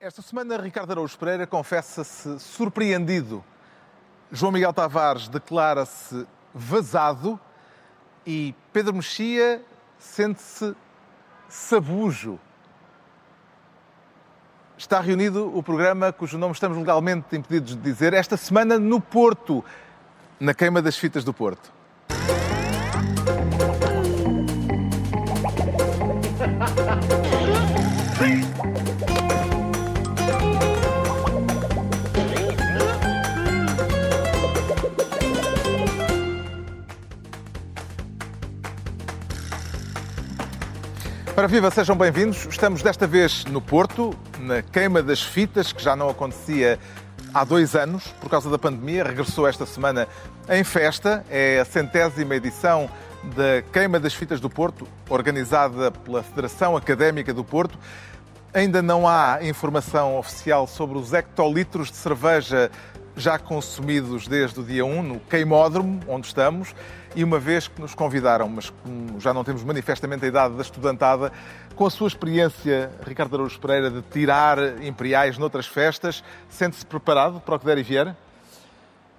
Esta semana, Ricardo Araújo Pereira confessa-se surpreendido. João Miguel Tavares declara-se vazado e Pedro Mexia sente-se sabujo. Está reunido o programa cujo nome estamos legalmente impedidos de dizer esta semana no Porto, na queima das fitas do Porto. Para Viva, sejam bem-vindos. Estamos desta vez no Porto, na queima das fitas, que já não acontecia há dois anos, por causa da pandemia. Regressou esta semana em festa. É a centésima edição da Queima das Fitas do Porto, organizada pela Federação Académica do Porto. Ainda não há informação oficial sobre os hectolitros de cerveja já consumidos desde o dia 1 no queimódromo, onde estamos, e uma vez que nos convidaram, mas como já não temos manifestamente a idade da estudantada, com a sua experiência, Ricardo Araújo Pereira, de tirar imperiais noutras festas, sente-se preparado para o que der e vier?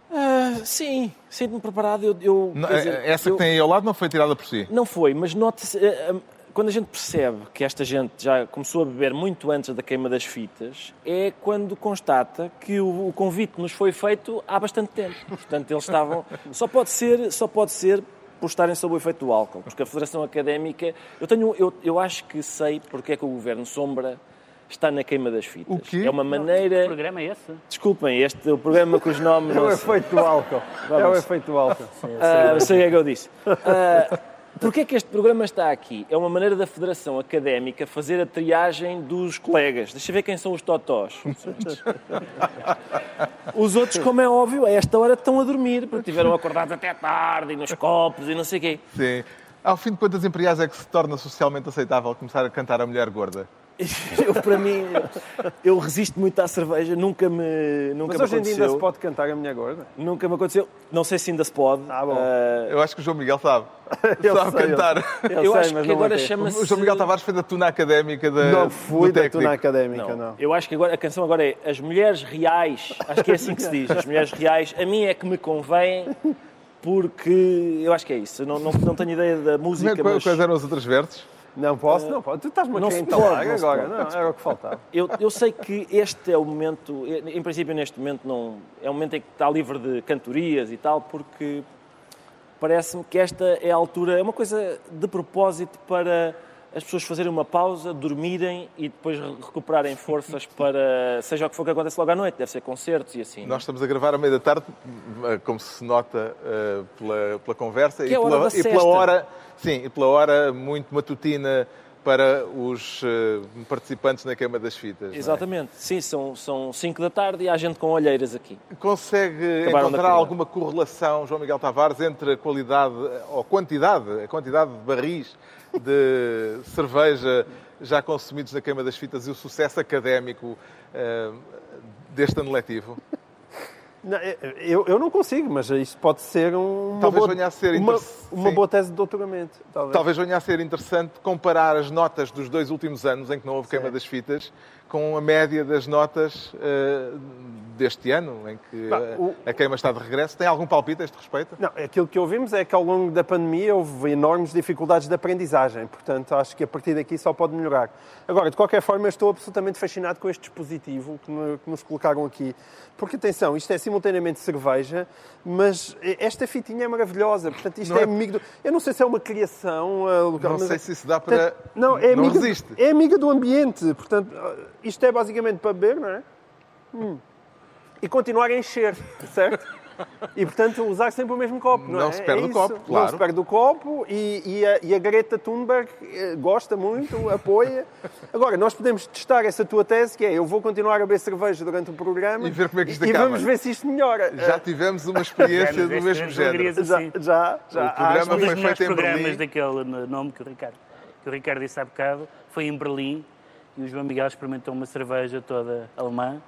Uh, sim, sinto-me preparado. Eu, eu não, dizer, essa eu, que tem aí ao lado não foi tirada por si? Não foi, mas note-se. Uh, quando a gente percebe que esta gente já começou a beber muito antes da queima das fitas, é quando constata que o, convite nos foi feito há bastante tempo. Portanto, eles estavam. Só pode ser, só pode ser por estarem sob o efeito do álcool, porque a Federação Académica. Eu, tenho, eu, eu acho que sei porque é que o Governo Sombra está na queima das fitas. O quê? É uma maneira. Não, que programa é esse? Desculpem, este é o programa cujo nome. É o efeito do álcool. Vamos. É o efeito do álcool. Sim, uh, sei o que é que eu disse. Uh, Porquê é que este programa está aqui? É uma maneira da Federação Académica fazer a triagem dos colegas. Deixa eu ver quem são os totós. Os outros, como é óbvio, a esta hora estão a dormir, porque tiveram acordados até tarde, e nos copos, e não sei o quê. Sim. Ao fim de quantas imperiais é que se torna socialmente aceitável começar a cantar a mulher gorda? eu, para mim, eu resisto muito à cerveja, nunca me nunca Mas hoje em dia ainda se pode cantar a minha gorda? Nunca me aconteceu. Não sei se ainda se pode. Ah, bom. Uh... Eu acho que o João Miguel sabe. eu sabe sei, cantar. Eu, eu, eu sei, acho que agora chama-se... O João Miguel Tavares foi da tuna académica da Não fui da tuna académica, não. não. Eu acho que agora, a canção agora é As Mulheres Reais, acho que é assim que se diz, As Mulheres Reais, a mim é que me convém porque eu acho que é isso. Eu não, não, não tenho ideia da música, Como é, mas... Quais eram os outros versos? Não posso, não posso. Tu estás-me a não se pode, não agora. pode. Não, era o que faltava. Eu, eu sei que este é o momento, em princípio neste momento não é o momento em que está livre de cantorias e tal, porque parece-me que esta é a altura, é uma coisa de propósito para as pessoas fazerem uma pausa, dormirem e depois recuperarem forças para, seja o que for que aconteça logo à noite, deve ser concertos e assim. Nós estamos a gravar à meia da tarde, como se nota uh, pela, pela conversa Que e, é a hora pela, da e pela hora, sim, e pela hora muito matutina para os uh, participantes na queima das fitas. é? Exatamente, sim, são, são 5 da tarde e há gente com olheiras aqui. Consegue Acabaram encontrar queima. alguma correlação, João Miguel Tavares, entre a qualidade ou quantidade, a quantidade de barris de cerveja já consumidos na queima das fitas e o sucesso académico uh, deste ano letivo? Não, eu, eu não consigo, mas isso pode ser um, uma, Talvez boa, ser uma, uma boa tese de doutoramento. Talvez. Talvez venha a ser interessante comparar as notas dos dois últimos anos em que não houve queima Sim. das fitas com a média das notas eh, deste ano, em que eh, o- a queima está de regresso. Tem algum palpite a este respeito? Não, aquilo que ouvimos é que ao longo da pandemia houve enormes dificuldades de aprendizagem, portanto acho que a partir daqui só pode melhorar. Agora, de qualquer forma, eu estou absolutamente fascinado com este dispositivo que, no- que nos colocaram aqui, porque atenção, isto é simultaneamente cerveja, mas esta fitinha é maravilhosa, portanto isto Não é é- amigo do... Eu não sei se é uma criação uh, local, Não sei é- se isso dá para... Portanto, Não, é não amiga, resiste. é amiga do ambiente. Portanto, isto é basicamente para beber, não é? Hum. E continuar a encher, certo? E, portanto, usar sempre o mesmo copo, não, Não é? se perde É o copo, Não claro. se perde o copo e, e a, e a Greta Thunberg eh, gosta muito, apoia. Agora, nós podemos testar essa tua tese, que é eu vou continuar a beber cerveja durante o programa E ver como é que isto e acaba. vamos ver se isto melhora. Já tivemos uma experiência do mesmo género. alegrias já, assim. já, já. O programa foi feito em programas Berlim. daquele nome que o Ricardo, que o Ricardo disse há bocado foi em Berlim e o João Miguel experimentou uma cerveja toda alemã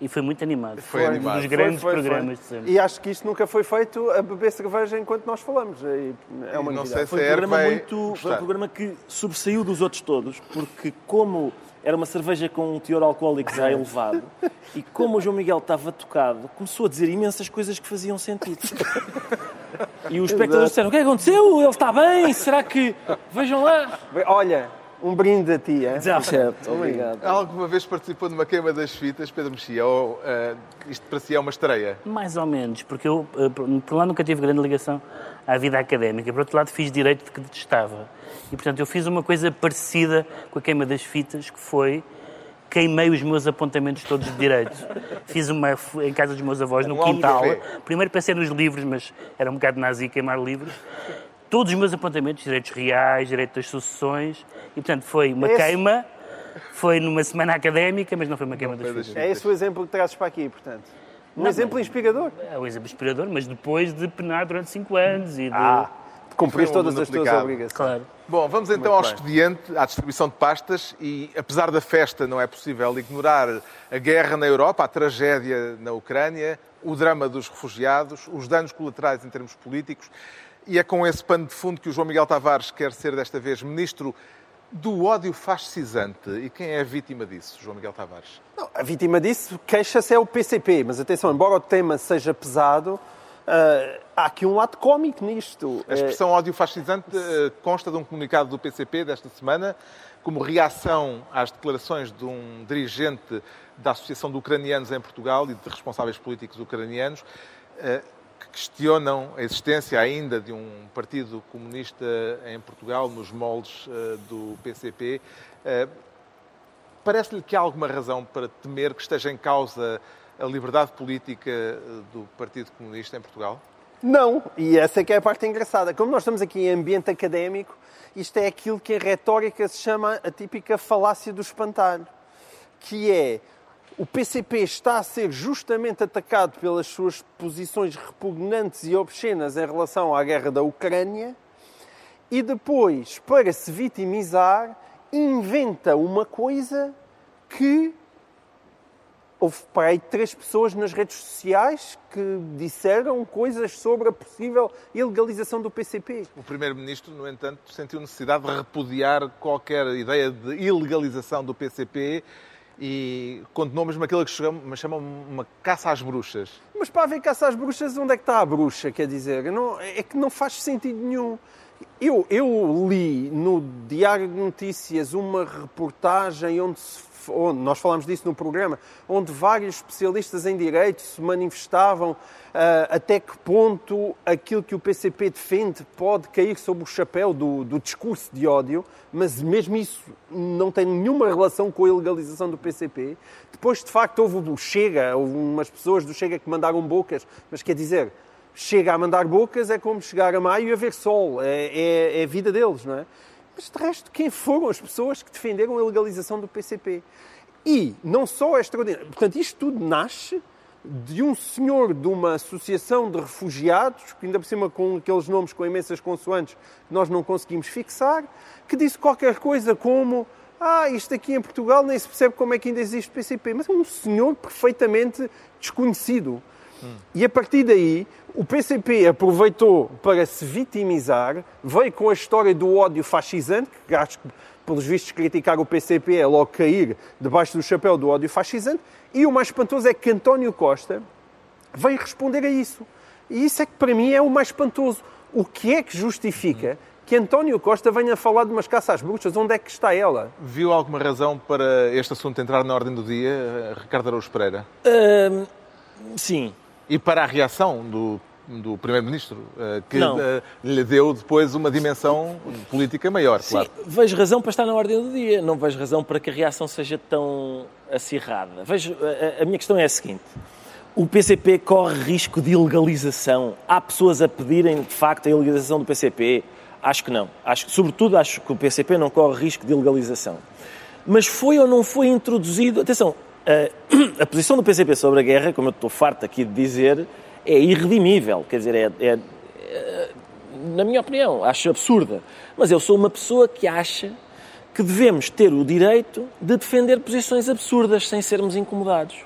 e foi muito animado. Foi animado. um dos Foi, grandes Foi, foi, foi. programas de sempre. E acho que isto nunca foi feito a beber cerveja enquanto nós falamos. E É uma E não novidade. sei se Foi um programa vai muito. Foi um programa que sobressaiu dos outros todos, porque como era uma cerveja com um teor alcoólico já elevado. E como o João Miguel estava tocado, começou a dizer imensas coisas que faziam sentido. E os espectadores disseram: O que é que aconteceu? Ele está bem? Será que. Vejam lá. Olha, um brinde a ti, é? Certo, obrigado. Alguma vez participou de uma queima das fitas, Pedro Mexia? Ou eh, isto para si é uma estreia? Mais ou menos, porque eu, eh, por um lado, nunca tive grande ligação à vida académica, por outro lado, fiz direito que detestava. E, portanto, eu fiz uma coisa parecida com a queima das fitas, que foi queimei os meus apontamentos todos de direito. Fiz uma em casa dos meus avós, no Um quintal. Primeiro pensei nos livros, mas era um bocado nazi queimar livros. Todos os meus apontamentos, direitos reais, direito das sucessões. E, portanto, foi uma Esse- queima, foi numa semana académica, mas não foi uma queima das foi das fitas. É esse o exemplo que trazes para aqui, portanto. Um Não, exemplo mas- inspirador. É um exemplo inspirador, mas depois de penar durante 5 anos e de... Ah, Foi um todas as tuas obrigações. Claro. Bom, vamos então Muito ao bem. expediente, à distribuição de pastas e, apesar da festa, não é possível ignorar a guerra na Europa, a tragédia na Ucrânia, o drama dos refugiados, os danos colaterais em termos políticos. E é com esse pano de fundo que o João Miguel Tavares quer ser desta vez ministro do ódio fascisante. E quem é a vítima disso, João Miguel Tavares? Não, a vítima disso, queixa-se é o PCP, mas atenção, embora o tema seja pesado, ah, há aqui um lado cómico nisto. A expressão ódio fascisante eh, consta de um comunicado do PCP desta semana, como reação às declarações de um dirigente da Associação de Ucranianos em Portugal e de responsáveis políticos ucranianos, que questionam a existência ainda de um partido comunista em Portugal, nos moldes eh, do PCP. Eh, Parece-lhe que há alguma razão para temer que esteja em causa a liberdade política eh, do Partido Comunista em Portugal? Não, e essa é que é a parte engraçada. Como nós estamos aqui em ambiente académico, isto é aquilo que em retórica se chama a típica falácia do espantalho, que é o PCP está a ser justamente atacado pelas suas posições repugnantes e obscenas em relação à guerra da Ucrânia e depois, para se vitimizar, inventa uma coisa que Houve para aí três pessoas nas redes sociais que disseram coisas sobre a possível ilegalização do PCP. O Primeiro-Ministro, no entanto, sentiu necessidade de repudiar qualquer ideia de ilegalização do PCP e condenou mesmo aquilo que chama, chama uma caça às bruxas. Mas para haver caça às bruxas, onde é que está a bruxa? Quer dizer, não, é que não faz sentido nenhum. Eu, eu li no Diário de Notícias uma reportagem onde, se, onde nós falamos disso no programa, onde vários especialistas em direito se manifestavam ah, até que ponto aquilo que o PCP defende pode cair sob o chapéu do, do discurso de ódio, mas mesmo isso não tem nenhuma relação com a ilegalização do PCP. Depois, de facto, houve o Chega, houve umas pessoas do Chega que mandaram bocas, mas quer dizer, chega a mandar bocas é como chegar a maio e haver sol. É, é, é a vida deles, não é? Mas de resto, quem foram as pessoas que defenderam a legalização do PCP? E não só é extraordinário. Portanto, isto tudo nasce de um senhor de uma associação de refugiados, que ainda por cima com aqueles nomes com imensas consoantes que nós não conseguimos fixar, que disse qualquer coisa como ah, isto aqui em Portugal nem se percebe como é que ainda existe PCP. Mas é um senhor perfeitamente desconhecido. E a partir daí, o PCP aproveitou para se vitimizar, veio com a história do ódio fascisante, que acho que, pelos vistos, criticar o PCP é logo cair debaixo do chapéu do ódio fascisante, e o mais espantoso é que António Costa veio responder a isso. E isso é que para mim é o mais espantoso. O que é que justifica que António Costa venha falar de umas caças às bruxas? Onde é que está ela? Viu alguma razão para este assunto entrar na ordem do dia, eh, Ricardo Araújo Pereira? Hum, sim. E para a reação do, do Primeiro-Ministro, eh, que Não. eh, lhe deu depois uma dimensão política maior, Sim, claro. vejo razão para estar na ordem do dia. Não vejo razão para que a reação seja tão acirrada. Vejo, a, a minha questão é a seguinte. O PCP corre risco de ilegalização? Há pessoas a pedirem, de facto, a ilegalização do PCP? Acho que não. Acho, sobretudo, acho que o PCP não corre risco de ilegalização. Mas foi ou não foi introduzido... Atenção, a, a posição do PCP sobre a guerra, como eu estou farto aqui de dizer, é irredimível. Quer dizer, é- é na minha opinião, acho absurda. Mas eu sou uma pessoa que acha que devemos ter o direito de defender posições absurdas sem sermos incomodados.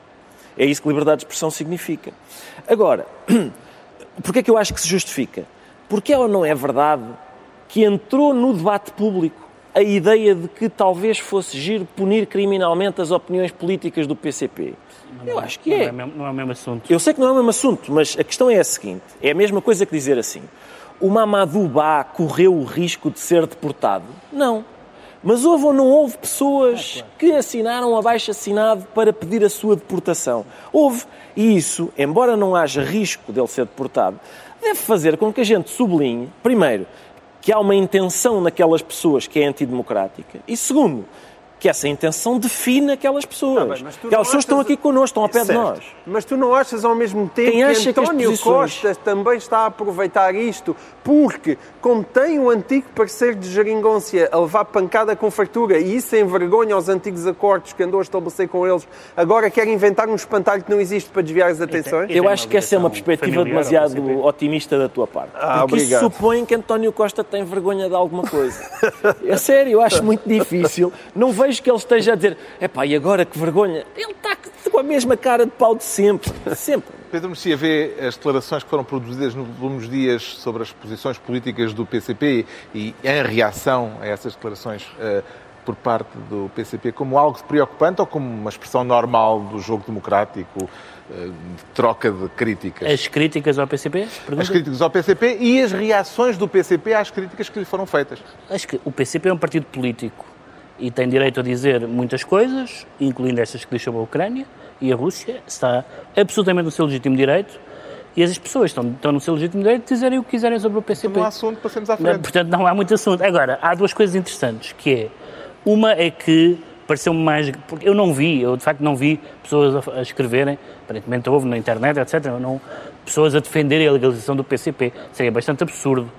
É isso que liberdade de expressão significa. Agora, porquê é que eu acho que se justifica? Porque é ou não é verdade que entrou no debate público a ideia de que talvez fosse giro punir criminalmente as opiniões políticas do PCP. Eu acho que Não é. é, mesmo- não é o mesmo assunto. Eu sei que não é o mesmo assunto, mas a questão é a seguinte: é a mesma coisa que dizer assim. O Mamadou Ba correu o risco de ser deportado? Não. Mas houve ou não houve pessoas que assinaram abaixo assinado para pedir a sua deportação? Houve. E isso, embora não haja risco dele ser deportado, deve fazer com que a gente sublinhe, primeiro, que há uma intenção naquelas pessoas que é antidemocrática. E, segundo, que essa intenção define aquelas pessoas. Tá bem, Aquelas pessoas estão aqui connosco, estão ao pé de Certo. nós. Mas tu não achas ao mesmo tempo Quem acha que que António posições- Costa também está a aproveitar isto porque, como tem o antigo parecer de geringonça a levar pancada com fartura e isso envergonha os antigos acordos que andou a estabelecer com eles, agora quer inventar um espantalho que não existe para desviar as atenções? Eu tem acho que essa é uma perspectiva demasiado otimista da tua parte. Ah, porque isso obrigado. supõe que António Costa tem vergonha de alguma coisa. É sério, eu acho muito difícil. Não vejo que ele esteja a dizer epá, e agora que vergonha? Ele está com a mesma cara de pau de sempre. Sempre. Pedro Mexia vê as declarações que foram produzidas nos últimos dias sobre as posições políticas do PCP e em reação a essas declarações eh, por parte do PCP como algo preocupante ou como uma expressão normal do jogo democrático, eh, de troca de críticas? As críticas ao PCP? Pergunta? As críticas ao PCP e as reações do PCP às críticas que lhe foram feitas. Acho que o PCP é um partido político e tem direito a dizer muitas coisas, incluindo estas que diz sobre a Ucrânia e a Rússia. Está absolutamente no seu legítimo direito e as pessoas estão, estão no seu legítimo direito de dizerem o que quiserem sobre o PCP. Não há assunto, passemos à Não, frente. portanto, não há muito assunto. Agora, há duas coisas interessantes, que é, uma é que pareceu-me mais, porque eu não vi, eu de facto não vi pessoas a, a escreverem, aparentemente houve na internet, etc., não, pessoas a defenderem a legalização do PCP. Seria bastante absurdo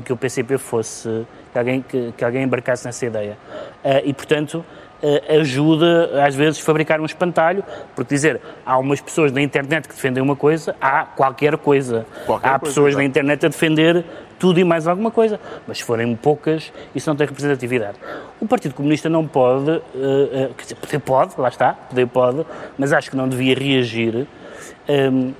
que o PCP fosse, que alguém, que, que alguém embarcasse nessa ideia. Eh, e, portanto, eh, ajuda, às vezes, fabricar um espantalho, porque dizer, há umas pessoas na internet que defendem uma coisa, há qualquer coisa. Qualquer há coisa, pessoas na internet a defender tudo e mais alguma coisa, mas se forem poucas, isso não tem representatividade. O Partido Comunista não pode, eh, eh, quer dizer, poder pode, lá está, poder pode, mas acho que não devia reagir ehm,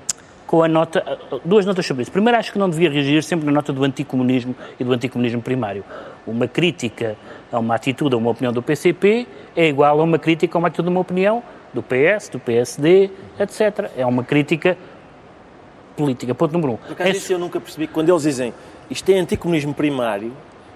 com a nota, duas notas sobre isso. Primeiro, acho que não devia reagir sempre na nota do anticomunismo e do anticomunismo primário. Uma crítica a uma atitude, a uma opinião do PCP é igual a uma crítica a uma atitude, a uma opinião do PS, do PSD, etc. É uma crítica política. Ponto número um. Por acaso, Em isso eu nunca percebi. Quando eles dizem isto é anticomunismo primário,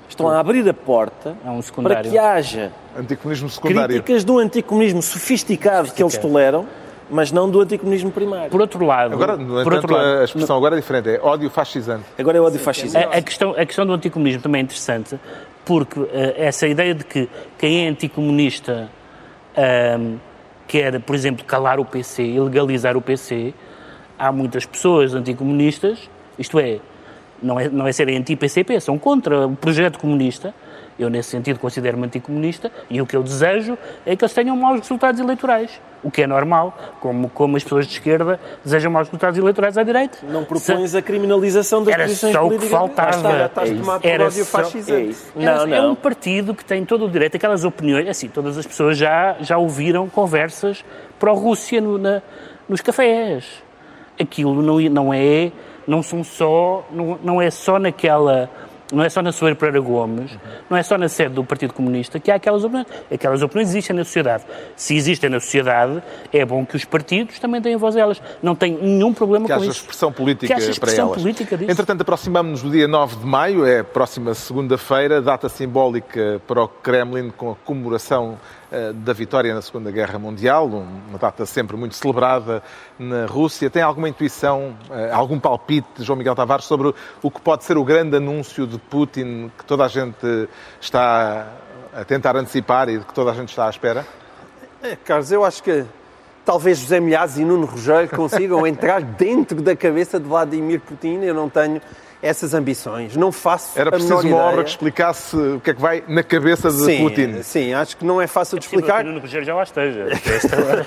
estão a abrir a porta É um para que haja Anticomunismo secundário. críticas do anticomunismo sofisticado que eles Sofisticado. toleram, mas não do anticomunismo primário. Por outro lado, Agora, no por entanto, outro lado a expressão agora é diferente, é ódio fascisante. Agora é ódio fascista. a, a questão, a questão do anticomunismo também é interessante, porque eh, essa ideia de que quem é anticomunista ahm, quer, por exemplo, calar o PC e legalizar o PC, há muitas pessoas anticomunistas, isto é, não é, não é serem anti-PCP, são contra o projeto comunista. Eu, nesse sentido, considero-me anticomunista e o que eu desejo é que eles tenham maus resultados eleitorais. O que é normal, como, como as pessoas de esquerda desejam maus resultados eleitorais à direita. Não propões a criminalização das Era só o que faltava. Está, é Era só-. É isso. É- Não, É um partido que tem todo o direito, aquelas opiniões, assim, todas as pessoas já, já ouviram conversas pró-Rússia no- na- nos cafés. Aquilo não, não é, não são só, não, não é só naquela, não é só na Soeiro Pereira Gomes, não é só na sede do Partido Comunista que há aquelas opiniões. Aquelas opiniões existem na sociedade. Se existem na sociedade, é bom que os partidos também tenham voz a elas. Não tenho nenhum problema Que com haja isso. expressão política Que haja para expressão elas. política disso. Entretanto, aproximamos-nos do dia 9 de maio, é a próxima segunda-feira, data simbólica para o Kremlin com a comemoração eh, da vitória na Segunda Guerra Mundial, um- uma data sempre muito celebrada na Rússia. Tem alguma intuição, eh, algum palpite, João Miguel Tavares, sobre o que pode ser o grande anúncio de Putin que toda a gente está a tentar antecipar e de que toda a gente está à espera? É, Carlos, eu acho que talvez José Milhazes e Nuno Rogério consigam entrar dentro da cabeça de Vladimir Putin. Eu não tenho essas ambições. Não faço Era a menor preciso uma ideia. obra que explicasse o que é que vai na cabeça de sim, Putin. Sim, acho que não é fácil de Sim, explicar. o Nuno Rogério já lá esteja. hora.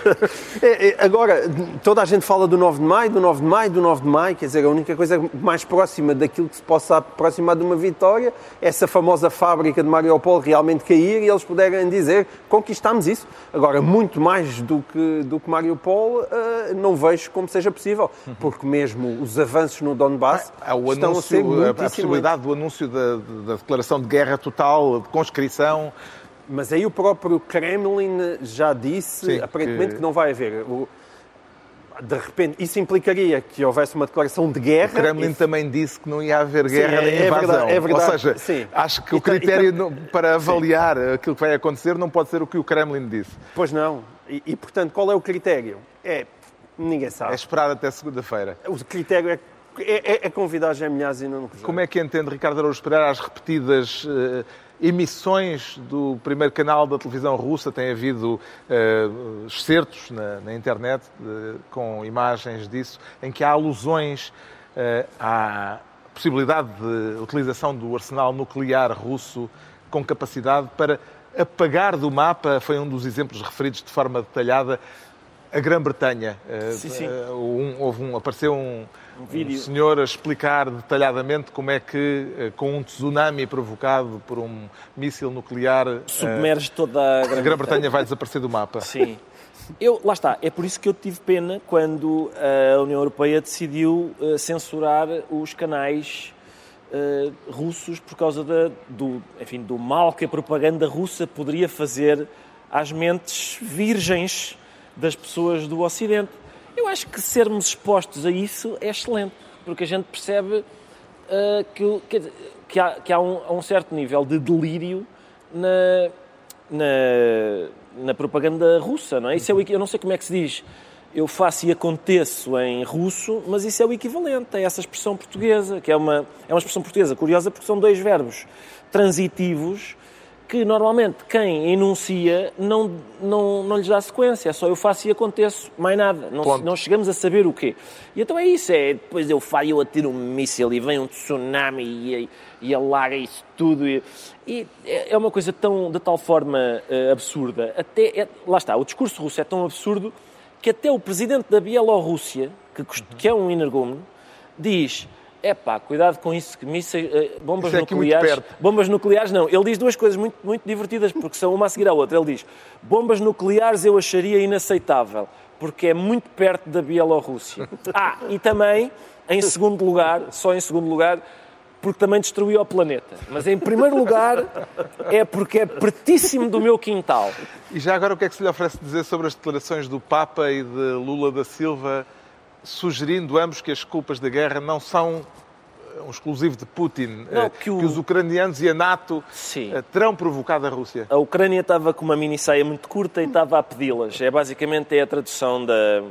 É, é, Agora, toda a gente fala do 9 de maio, do 9 de maio, do 9 de maio, quer dizer, a única coisa mais próxima daquilo que se possa aproximar de uma vitória é essa famosa fábrica de Mariupol realmente cair e eles puderem dizer conquistámos isso. Agora, muito mais do que, do que Mariupol, não vejo como seja possível, porque mesmo os avanços no Donbass o estão a anúncio, a, possibilidade do anúncio da, da declaração de guerra total, de conscrição. Mas aí o próprio Kremlin já disse, Sim, aparentemente, que- que... não vai haver. O- De repente, isso implicaria que houvesse uma declaração de guerra. O Kremlin e- também disse que não ia haver guerra é- nem é invasão. verdade, é verdade, Ou seja, sim. acho que o ta- e critério para avaliar aquilo que vai acontecer não pode ser o que o Kremlin disse. Pois não. E, e, portanto, qual é o critério? É. Ninguém É sabe. esperar até segunda-feira. O critério é, é, é- é convidar Gemilhaz e não Como é que entende Ricardo Araújo Pereira as repetidas eh, emissões do primeiro canal da televisão russa? Tem havido eh, excertos na, na internet eh, com imagens disso, em que há alusões eh, à possibilidade de utilização do arsenal nuclear russo com capacidade para apagar do mapa, foi um dos exemplos referidos de forma detalhada, a Grã-Bretanha. Sim, sim. um- houve um, apareceu um, Um vídeo. um senhor a explicar detalhadamente como é que, eh, com um tsunami provocado por um míssil nuclear, eh, Submerge toda a a Grã-Bretanha. Vai desaparecer do mapa. Sim. Eu, lá está, é por isso que eu tive pena quando a União Europeia decidiu eh, censurar os canais eh, russos por causa da- do, enfim, do mal que a propaganda russa poderia fazer às mentes virgens das pessoas do Ocidente. Eu acho que sermos expostos a isso é excelente, porque a gente percebe eh, que, dizer, que há, que há um, um certo nível de delírio na, na, na propaganda russa, não é? Isso é o, eu não sei como é que se diz. Eu faço e aconteço em russo, mas isso é o equivalente a essa expressão portuguesa, que é uma, é uma expressão portuguesa curiosa porque são dois verbos transitivos que normalmente quem enuncia não, não, não lhes dá sequência, é só eu faço e aconteço, mais nada. Não, não chegamos a saber o quê. E então é isso, é depois eu falho, eu atiro um míssil e vem um tsunami e, e alaga isso tudo. E, e é é uma coisa tão, de tal forma eh, absurda. Até, é- lá está, o discurso russo é tão absurdo que até o presidente da Bielorrússia, que, cust- que é um energúmeno, diz... É pá, cuidado com isso, que mísseis, eh, bombas Isso é nucleares. Bombas nucleares não. Ele diz duas coisas muito, muito divertidas, porque são uma a seguir à outra. Ele diz: bombas nucleares eu acharia inaceitável, porque é muito perto da Bielorrússia. Ah, e também, em segundo lugar, só em segundo lugar, porque também destruiu o planeta. Mas em primeiro lugar é porque é pertíssimo do meu quintal. E já agora o que é que se lhe oferece dizer sobre as declarações do Papa e de Lula da Silva, sugerindo ambos que as culpas da guerra não são eh, um exclusivo de Putin, Não, eh, que que, o- os ucranianos e a NATO Sim. eh, terão provocado a Rússia? A Ucrânia estava com uma mini saia muito curta e estava a pedi-las. É basicamente é a tradução da,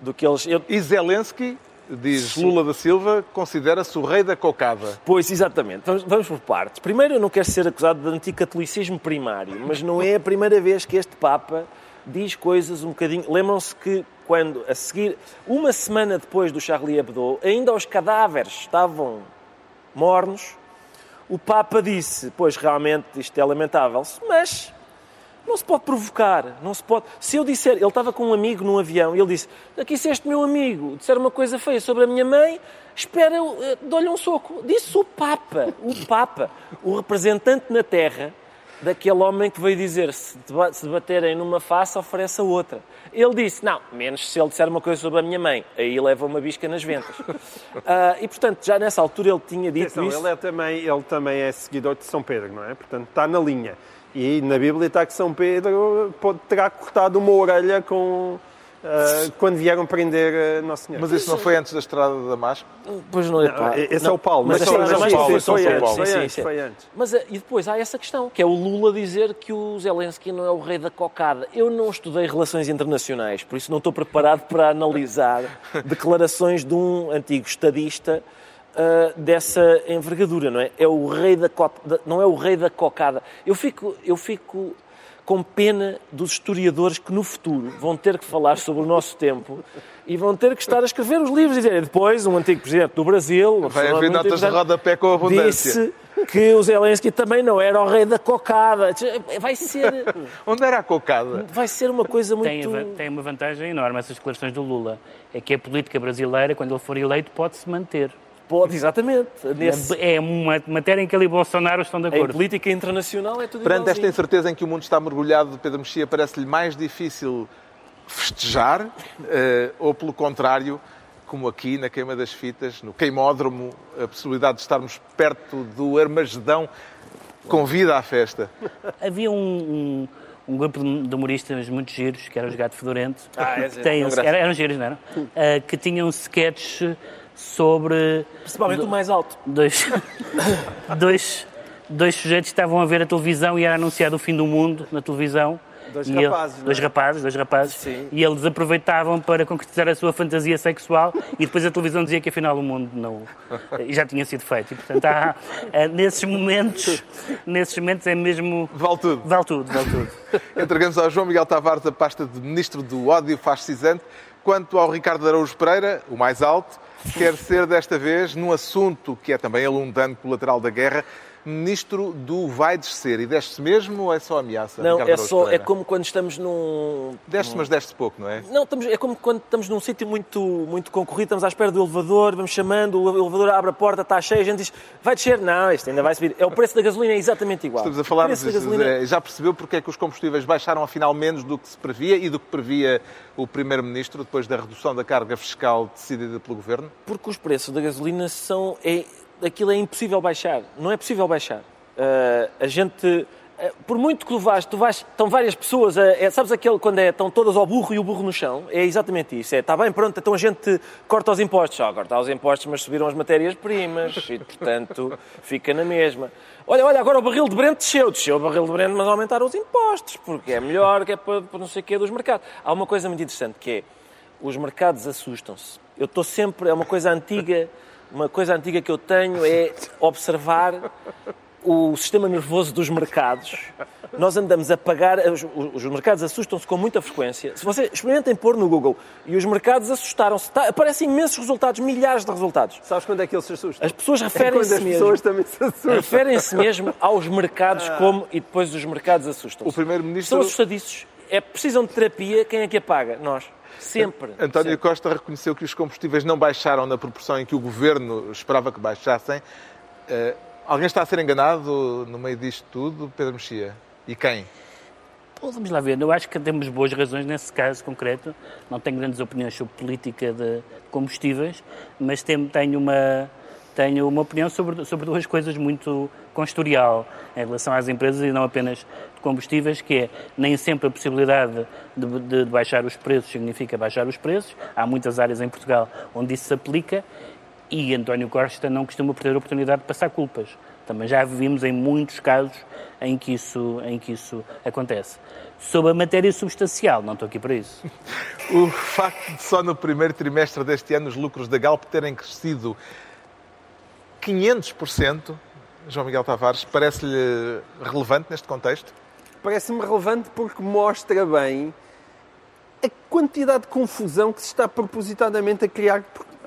do que eles. eu- E Zelensky, diz Sim. Lula da Silva, considera-se o rei da cocada. Pois, exatamente. Vamos, vamos por partes. Primeiro, eu não quero ser acusado de anticatolicismo primário, mas não é a primeira vez que este Papa diz coisas um bocadinho. Lembram-se que quando, a seguir, uma semana depois do Charlie Hebdo, ainda os cadáveres estavam mornos, o Papa disse: Pois realmente isto é lamentável, mas não se pode provocar, não se pode. Se eu disser, ele estava com um amigo num avião e ele disse: Aqui se este meu amigo disser uma coisa feia sobre a minha mãe, espera, eh, dou-lhe um soco. Disse o Papa, o Papa, o representante na Terra daquele homem que veio dizer: se te ba- se baterem numa face, oferece a outra. Ele disse: Não, menos se ele disser uma coisa sobre a minha mãe, aí leva uma bisca nas ventas. Ah, e portanto, já nessa altura ele tinha dito Atenção, isso. ele, é também, ele também é seguidor de São Pedro, não é? Portanto, está na linha. E na Bíblia está que São Pedro pode, terá cortado uma orelha com, ah, quando vieram prender ah, Nosso Senhor. Mas isso não foi antes da estrada de Damasco? Pois não, epá, Esse não. é o Paulo, Mas mas, a foi, estrada mas Damasco foi, foi antes, Paulo. foi antes, foi antes. Mas eh, e depois há essa questão, que é o Lula dizer que o Zelensky não é o rei da cocada. Eu não estudei relações internacionais, por isso não estou preparado para analisar declarações de um antigo estadista ah, dessa envergadura, não é? É o rei da co- da- não é o rei da cocada. Eu fico, eu fico com pena dos historiadores que no futuro vão ter que falar sobre o nosso tempo e vão ter que estar a escrever os livros e dizer depois um antigo presidente do Brasil Vai haver notas de rodapé com abundância. disse que o Zelensky também não era o rei da cocada. Vai ser, Onde era a cocada? vai ser uma coisa muito... Tem, tem uma vantagem enorme essas declarações do Lula. É que a política brasileira, quando ele for eleito, pode-se manter. Pode, exatamente. Nesse... É uma matéria em que ele e Bolsonaro estão de Em acordo. política internacional é tudo Perante esta igualzinho. incerteza em que o mundo está mergulhado, Pedro Mexia, parece-lhe mais difícil festejar eh, ou, pelo contrário, como aqui na Queima das Fitas, no queimódromo, a possibilidade de estarmos perto do Armagedão convida à festa? Havia um, um, um grupo de humoristas muito giros, que eram os Gato Fedorento, Ah, é, têm um- engraçado. eram, giros, não eram? Ah, que tinham um sketch sobre Principalmente o mais alto. dois, dois, dois sujeitos que estavam a ver a televisão e era anunciado o fim do mundo na televisão. Dois E ele- rapazes, é? dois rapazes, dois rapazes. Sim. E eles aproveitavam para concretizar a sua fantasia sexual e depois a televisão dizia que afinal o mundo não já tinha sido feito. E portanto, há, há, nesses momentos, nesses momentos é mesmo Vale tudo. vale tudo, vale tudo. Entregamos ao João Miguel Tavares a pasta de Ministro do Ódio Fascisante. Quanto ao Ricardo Araújo Pereira, o mais alto, quer ser desta vez, num assunto que é também ele um dano colateral da guerra, Ministro do vai descer. E desce mesmo ou é só ameaça? Não, Ricardo é Araújo só. É como quando estamos num. Desce, mas desce pouco, não é? Não, estamos, é como quando estamos num sítio muito, muito concorrido, estamos à espera do elevador, vamos chamando, o elevador abre a porta, está cheio, a gente diz, vai descer? Não, isto ainda vai subir. É o preço da gasolina, é exatamente igual. Estamos a falar, o preço da mas, gasolina. eh, já percebeu porque é que os combustíveis baixaram afinal menos do que se previa e do que previa o Primeiro-Ministro depois da redução da carga fiscal decidida pelo Governo? Porque os preços da gasolina são. É, aquilo é impossível baixar. Não é possível baixar. Ah, a gente. ah, Por muito que tu vais, tu vais, estão várias pessoas, é, sabes aquele quando é, estão todas ao burro e o burro no chão? É exatamente isso. É, está bem, pronto, então a gente corta os impostos. Só corta os impostos, mas subiram as matérias-primas e, portanto, fica na mesma. Olha, olha, agora o barril de Brent desceu. Desceu o barril de Brent, mas aumentaram os impostos, porque é melhor, que é para, para não sei o quê dos mercados. Há uma coisa muito interessante que é, os mercados assustam-se. Eu estou sempre, é uma coisa antiga, uma coisa antiga que eu tenho é observar o sistema nervoso dos mercados. Nós andamos a pagar, os, os mercados assustam-se com muita frequência. Se vocês experimentem pôr no Google e os mercados assustaram-se, Tá- aparecem imensos resultados, milhares de resultados. Sabes quando é que ele se assusta? As pessoas É referem-se as mesmo, pessoas também se assustam. referem-se mesmo aos mercados como e depois os mercados assustam-se. O Primeiro-Ministro- São assustadiços. É, precisam de terapia, quem é que a paga? Nós. Sempre. António Sempre. Costa reconheceu que os combustíveis não baixaram na proporção em que o Governo esperava que baixassem. Eh, alguém está a ser enganado no meio disto tudo, Pedro Mexia? E quem? Vamos lá ver. Eu acho que temos boas razões nesse caso concreto. Não tenho grandes opiniões sobre política de combustíveis, mas tenho uma, tenho uma opinião sobre, sobre duas coisas muito com historial em relação às empresas e não apenas combustíveis, que é nem sempre a possibilidade de, de- de baixar os preços significa baixar os preços. Há muitas áreas em Portugal onde isso se aplica e António Costa não costuma perder a oportunidade de passar culpas. Também já vimos em muitos casos em que isso, em que isso acontece. Sobre a matéria substancial, não estou aqui para isso. O facto de só no primeiro trimestre deste ano os lucros da Galp terem crescido 500%, João Miguel Tavares, parece-lhe relevante neste contexto? Parece-me relevante porque mostra bem a quantidade de confusão que se está propositadamente a criar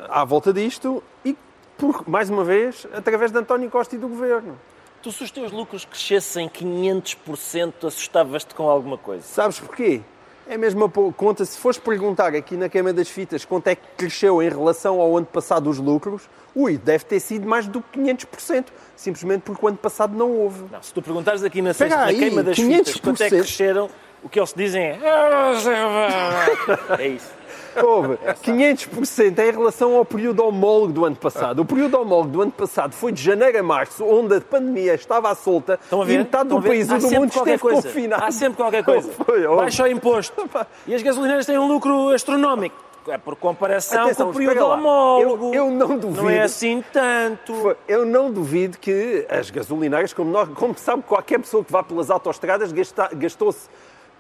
à volta disto e, por, mais uma vez, através de António Costa e do Governo. Tu, se os teus lucros crescessem 500%, assustavas-te com alguma coisa? Sabes porquê? É a mesma conta. Se fores perguntar aqui na queima das fitas quanto é que cresceu em relação ao ano passado os lucros, ui, deve ter sido mais do que 500%, simplesmente porque o ano passado não houve. Não, se tu perguntares aqui na, sexta, na aí, queima das 500%. fitas quanto é que cresceram, o que eles dizem é... É isso. Houve 500% em relação ao período homólogo do ano passado. O período homólogo do ano passado foi de janeiro a março, onde a pandemia estava à solta Estão a ver? e metade do país e do mundo qualquer esteve coisa. confinado. Há sempre qualquer coisa. Foi. Baixa o imposto. E as gasolineiras têm um lucro astronómico. É por comparação Atenção, com o período homólogo. Eu- eu não duvido. Não é assim tanto. Eu não duvido que as gasolineiras, como, nós, como sabe qualquer pessoa que vá pelas autoestradas, gasta- gastou-se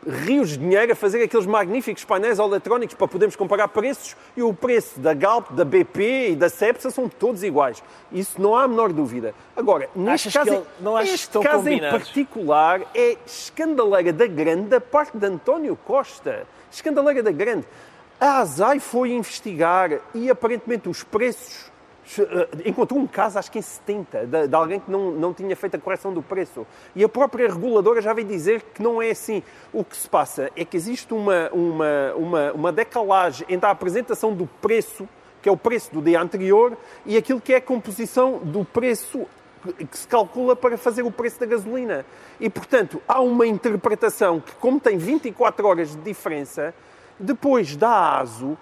rios de dinheiro a fazer aqueles magníficos painéis eletrónicos para podermos comparar preços e o preço da Galp, da BP e da Cepsa são todos iguais. Isso não há a menor dúvida. Agora, neste Achas caso, não este caso em particular é escandaleira da grande da parte de António Costa. Escandaleira da grande. A ASAI foi investigar e aparentemente os preços. Eh, Encontrou um caso, acho que em 70, de, de alguém que não, não tinha feito a correção do preço. E a própria reguladora já veio dizer que não é assim. O que se passa é que existe uma, uma, uma, uma decalagem entre a apresentação do preço, que é o preço do dia anterior, e aquilo que é a composição do preço que se calcula para fazer o preço da gasolina. E, portanto, há uma interpretação que, como tem 24 horas de diferença, depois dá aso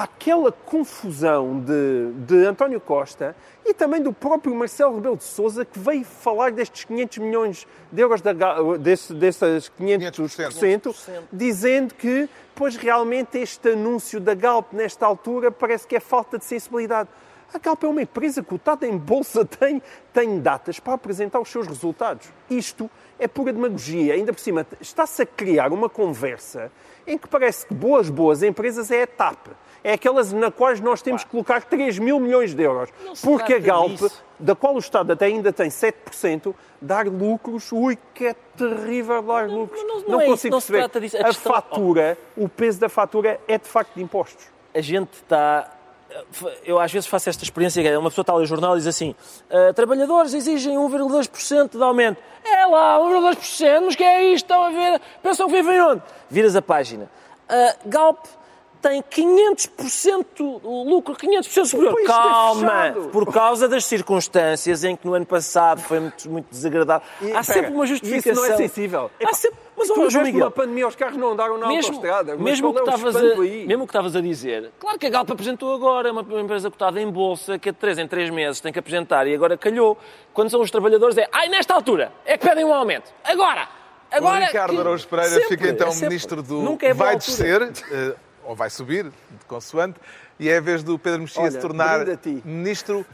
àquela confusão de, de António Costa e também do próprio Marcelo Rebelo de Sousa que veio falar destes 500 milhões de euros, da, desse, desses 500%, 500%, dizendo que, pois realmente este anúncio da Galp nesta altura parece que é falta de sensibilidade. A Galp é uma empresa cotada em bolsa, tem, tem datas para apresentar os seus resultados. Isto é pura demagogia. Ainda por cima, está-se a criar uma conversa em que parece que boas, boas empresas é a TAP. É aquelas na quais nós temos que colocar 3 mil milhões de euros. Porque a Galp, disso. da qual o Estado até ainda tem 7%, dar lucros, ui, que é terrível dar lucros. Não, não, não, não é consigo isso, perceber. A, a questão... fatura, o peso da fatura é de facto de impostos. A gente está eu às vezes faço esta experiência, uma pessoa está a ler o jornal e diz assim, uh, trabalhadores exigem 1,2% de aumento. É lá, 1,2%, mas que é isto? Estão a ver? Pensam que vivem onde? Viras a página. Uh, Galp tem 500% lucro, 500% superior. Calma! Por causa das circunstâncias em que no ano passado foi muito, muito desagradável. E, Há pera, sempre uma justificação. Isso não é sensível. Há sempre... Mas, tu Miguel, uma pandemia, os carros não andaram na mesmo, autostrada. Mesmo que, estavas a, mesmo que estavas a dizer, claro que a Galp apresentou agora, é uma empresa cotada em bolsa, que é de 3 em 3 meses tem que apresentar e agora calhou. Quando são os trabalhadores é, ai, nesta altura, é que pedem um aumento. Agora! Agora! O Ricardo que... Araújo Pereira sempre, fica então é ministro do... Nunca é vai descer... Ou vai subir, de consoante, e é a vez do Pedro Mexia se tornar ministro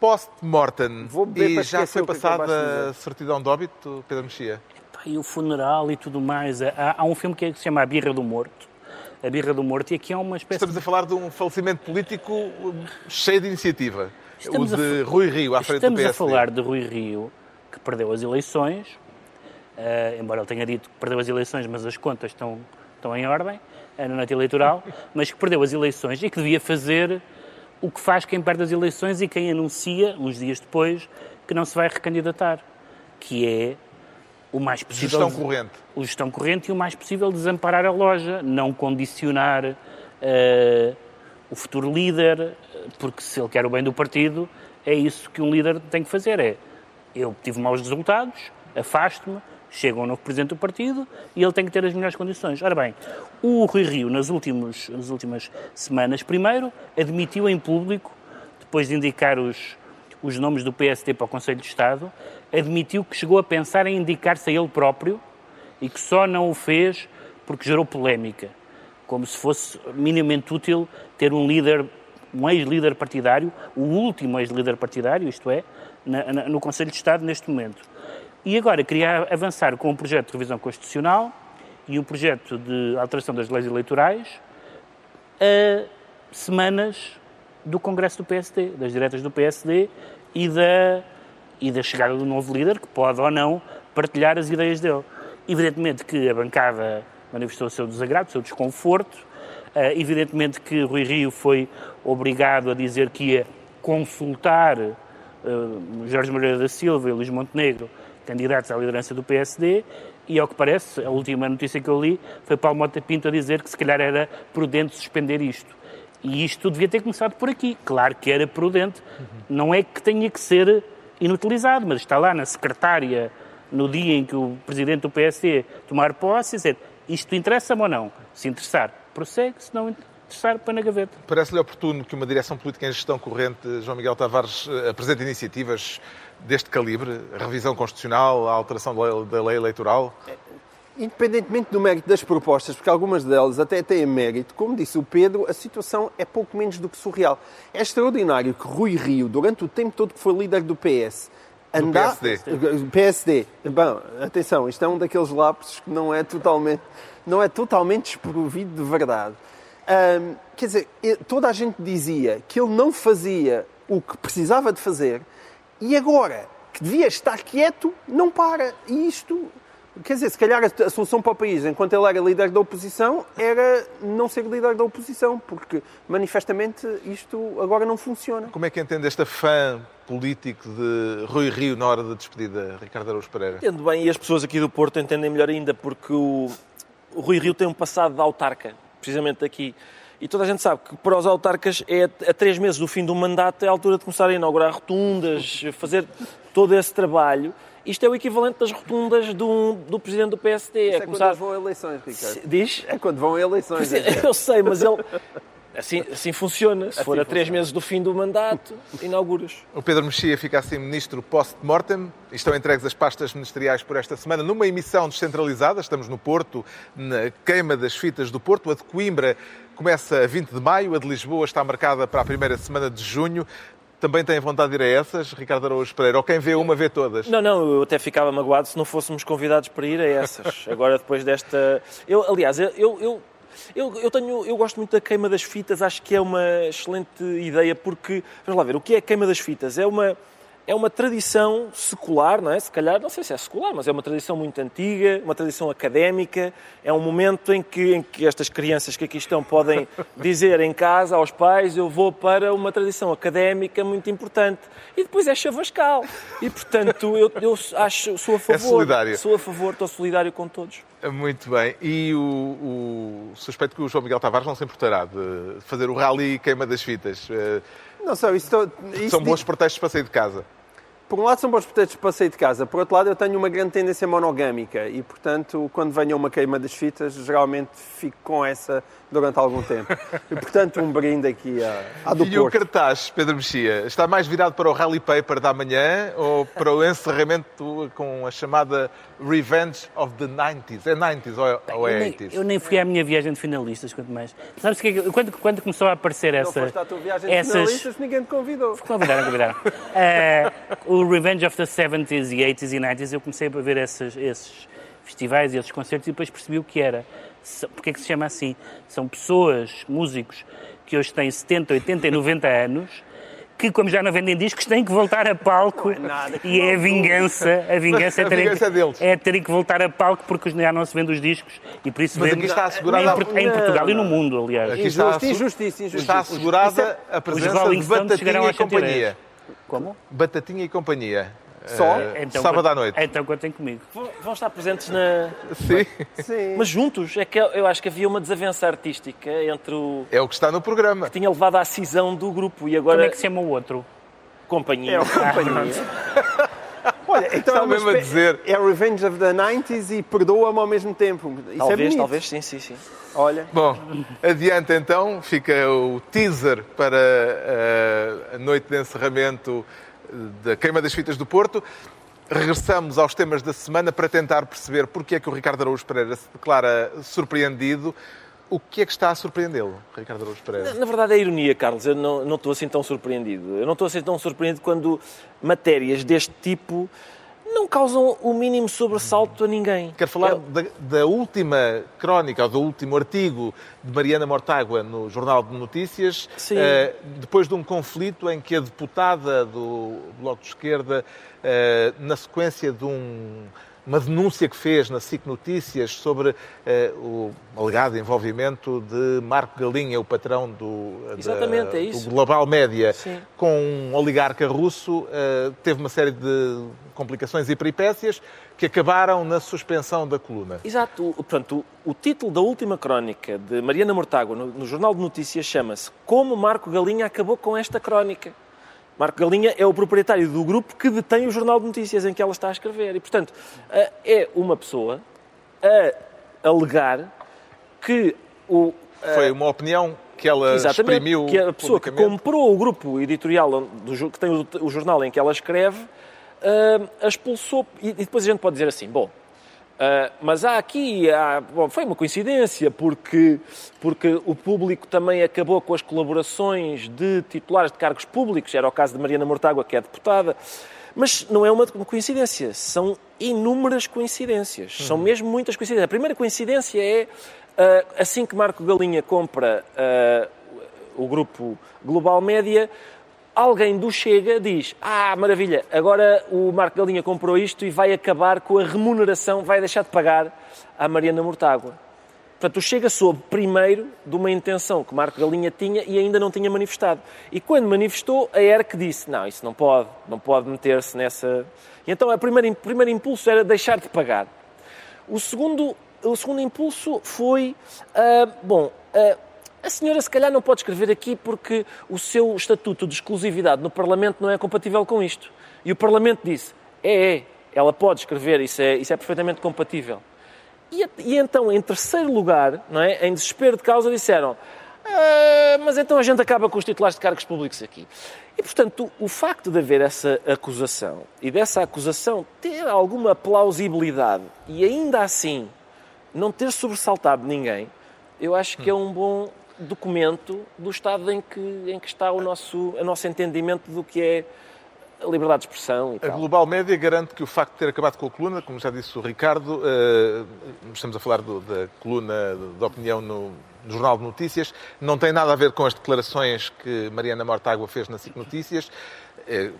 post-mortem. E já foi passada a certidão de óbito, Pedro Mexia? E o funeral e tudo mais. Há, há um filme que, é, que se chama A Birra do Morto. A Birra do Morto, e aqui é uma espécie. Estamos a falar de um falecimento político cheio de iniciativa. Estamos o de a... Rui Rio, à frente Estamos do PSD. Estamos a falar de Rui Rio, que perdeu as eleições, uh, embora ele tenha dito que perdeu as eleições, mas as contas estão, estão em ordem na noite eleitoral, mas que perdeu as eleições e que devia fazer o que faz quem perde as eleições e quem anuncia, uns dias depois, que não se vai recandidatar, que é o mais possível... Gestão corrente. O gestão corrente e o mais possível desamparar a loja, não condicionar uh, o futuro líder, porque se ele quer o bem do partido, é isso que um líder tem que fazer, é eu tive maus resultados, afasto-me, chega um novo presidente do partido e ele tem que ter as melhores condições. Ora bem, o Rui Rio, nas, últimos, nas últimas semanas, primeiro, admitiu em público, depois de indicar os, os nomes do PST para o Conselho de Estado, admitiu que chegou a pensar em indicar-se a ele próprio e que só não o fez porque gerou polémica. Como se fosse minimamente útil ter um líder, um ex-líder partidário, o último ex-líder partidário, isto é, na, na, no Conselho de Estado neste momento. E agora queria avançar com um projeto de revisão constitucional e um projeto de alteração das leis eleitorais a semanas do Congresso do PSD, das diretas do PSD e da, e da chegada do novo líder, que pode ou não partilhar as ideias dele. Evidentemente que a bancada manifestou o seu desagrado, o seu desconforto. Uh, evidentemente que Rui Rio foi obrigado a dizer que ia consultar uh, Jorge Moreira da Silva e Luís Montenegro candidatos à liderança do PSD e, ao que parece, a última notícia que eu li foi Paulo Mota Pinto a dizer que se calhar era prudente suspender isto. E isto devia ter começado por aqui. Claro que era prudente, não é que tenha que ser inutilizado, mas está lá na secretária no dia em que o presidente do PSD tomar posse dizer isto interessa-me ou não? Se interessar, prossegue, se não interessar, põe na gaveta. Parece-lhe oportuno que uma direção política em gestão corrente, João Miguel Tavares, eh, apresente iniciativas deste calibre? A revisão constitucional, a alteração da lei eleitoral? Independentemente do mérito das propostas, porque algumas delas até têm mérito, como disse o Pedro, a situação é pouco menos do que surreal. É extraordinário que Rui Rio, durante o tempo todo que foi líder do PS, andar... Do PSD. PSD. Bom, atenção, isto é um daqueles lapsos que não é totalmente, não é totalmente desprovido de verdade. quer dizer, toda a gente dizia que ele não fazia o que precisava de fazer e agora, que devia estar quieto, não para. E isto, quer dizer, se calhar a solução para o país, enquanto ele era líder da oposição, era não ser líder da oposição, porque manifestamente isto agora não funciona. Como é que entende esta fã político de Rui Rio na hora da despedida, Ricardo Araújo Pereira? Entendo bem, e as pessoas aqui do Porto entendem melhor ainda, porque o, o Rui Rio tem um passado de autarca, precisamente aqui. E toda a gente sabe que para os autarcas é a três meses do fim do mandato é a altura de começar a inaugurar rotundas, fazer todo esse trabalho. Isto é o equivalente das rotundas do, do presidente do PSD. Isso é, começar... quando vão a eleições, Ricardo. Diz? É quando vão a eleições. é. Eu sei, mas ele. Assim, assim funciona. Se for a três meses do fim do mandato, inauguras. O Pedro Mexia fica assim ministro post-mortem. Estão entregues as pastas ministeriais por esta semana numa emissão descentralizada. Estamos no Porto, na queima das fitas do Porto. A de Coimbra começa a 20 de maio, a de Lisboa está marcada para a primeira semana de junho. Também têm vontade de ir a essas, Ricardo Araújo Pereira? Ou quem vê uma, vê todas? Não, não, eu até ficava magoado se não fôssemos convidados para ir a essas. Agora, depois desta. Eu, aliás, eu, eu, eu, eu, tenho, eu gosto muito da queima das fitas, acho que é uma excelente ideia, porque, vamos lá ver, o que é a queima das fitas? É uma, é uma tradição secular, não é? Se calhar, não sei se é secular, mas é uma tradição muito antiga, uma tradição académica. É um momento em que, em que estas crianças que aqui estão podem dizer em casa aos pais: Eu vou para uma tradição académica muito importante. E depois é chavascal. E, portanto, eu, eu acho, sou a favor. É solidário. Sou a favor, estou solidário com todos. Muito bem. E o, o suspeito que o João Miguel Tavares não se importará de fazer o rally queima das fitas. Eh, Não sei, isso, isso São bons pretextos para sair de casa. Por um lado são bons pretextos para sair de casa, por outro lado eu tenho uma grande tendência monogâmica e, portanto, quando venha uma queima das fitas, geralmente fico com essa durante algum tempo. E, portanto, um brinde aqui à, à do E o Porto. cartaz, Pedro Mexia, está mais virado para o Rally Paper da manhã ou para o encerramento com a chamada Revenge of the 90s? É 90s ou é, ou Eu é nem, 80s? eu nem fui à minha viagem de finalistas, quanto mais. Sabes o que é que- quando, quando começou a aparecer Não essa, foste à tua viagem de essas. finalistas, ninguém te convidou. Convidaram, convidaram. Eh, o Revenge of the 70s e 80s e 90s, eu comecei a ver esses, esses festivais e esses concertos e depois percebi o que era. Porque é que se chama assim? São pessoas, músicos, que hoje têm 70, 80 e 90 anos, que, como já não vendem discos, têm que voltar a palco. nada que e é a não vingança. A vingança, é, A terem vingança que, é terem que voltar a palco porque já não se vende os discos e por isso Mas vende- aqui está assegurada em, em Portugal e no Não, mundo, aliás. Aqui está, Injusto, assu- injustiça, injustiça. está assegurada é- a presença de Batatinha e aos 110. companhia. Como? Batatinha e companhia. Só? Eh, Então, sábado quando- à noite. Então contem comigo. Vão estar presentes na. Sim, Sim. Mas juntos, é que eu acho que havia uma desavença artística entre o. é o que está no programa. Tinha levado à cisão do grupo e agora. Como é que se chama o outro? Companhia. É o companhia. Olha, então Está é, mesmo a dizer. é Revenge of the 90s e perdoa-me ao mesmo tempo. Isso é Talvez, bonito. talvez, sim, sim, sim. Olha, Bom, adiante então, fica o teaser para eh, a noite de encerramento da Queima das Fitas do Porto. Regressamos aos temas da semana para tentar perceber porque é que o Ricardo Araújo Pereira se declara surpreendido. O que é que está a surpreendê-lo, Ricardo Araújo Pereira? Na verdade é ironia, Carlos. Eu não, não estou assim tão surpreendido. Eu não estou assim tão surpreendido quando matérias deste tipo não causam o mínimo sobressalto a ninguém. Quero falar Eu- da, da última crónica, ou do último artigo de Mariana Mortágua no Jornal de Notícias, eh, depois de um conflito em que a deputada do Bloco de Esquerda, eh, na sequência de um- uma denúncia que fez na SIC Notícias sobre eh, o alegado envolvimento de Marco Galinha, o patrão do, da- Exatamente, é do Global Média, Sim. com um oligarca russo, eh, teve uma série de complicações e peripécias que acabaram na suspensão da coluna. Exato. O- Portanto, o, o título da última crónica de Mariana Mortágua no, no Jornal de Notícias chama-se Como Marco Galinha acabou com esta crónica. Marco Galinha é o proprietário do grupo que detém o Jornal de Notícias em que ela está a escrever. E, portanto, é uma pessoa a alegar que o, Foi uma opinião que ela Exatamente, exprimiu que a pessoa que comprou o grupo editorial do, que tem o, o jornal em que ela escreve, a expulsou. E, e depois a gente pode dizer assim, bom, ah, mas há aqui, há- bom, foi uma coincidência, porque, porque o público também acabou com as colaborações de titulares de cargos públicos, era o caso de Mariana Mortágua, que é deputada, mas não é uma coincidência, são inúmeras coincidências, são mesmo muitas coincidências. A primeira coincidência é, ah, assim que Marco Galinha compra ah, o grupo Global Média, alguém do Chega diz: Ah, maravilha, agora o Marco Galinha comprou isto e vai acabar com a remuneração, vai deixar de pagar à Mariana Mortágua. Portanto, o Chega soube primeiro de uma intenção que Marco Galinha tinha e ainda não tinha manifestado. E quando manifestou, a ERC disse: Não, isso não pode, não pode meter-se nessa. E então o primeiro, primeiro impulso era deixar de pagar. O segundo, o segundo impulso foi, ah, bom, ah, a senhora se calhar não pode escrever aqui porque o seu estatuto de exclusividade no Parlamento não é compatível com isto. E o Parlamento disse, é, é, ela pode escrever, isso é, isso é perfeitamente compatível. E, e então, em terceiro lugar, não é, em desespero de causa, disseram ah, mas então a gente acaba com os titulares de cargos públicos aqui. E, portanto, o facto de haver essa acusação e dessa acusação ter alguma plausibilidade e ainda assim não ter sobressaltado ninguém, eu acho que é um bom documento do estado em que, em que está o nosso, o nosso entendimento do que é a liberdade de expressão e A tal. Global Média garante que o facto de ter acabado com a coluna, como já disse o Ricardo, eh, estamos a falar do- da coluna de opinião no, no Jornal de Notícias, não tem nada a ver com as declarações que Mariana Mortágua fez na SIC Notícias, eh,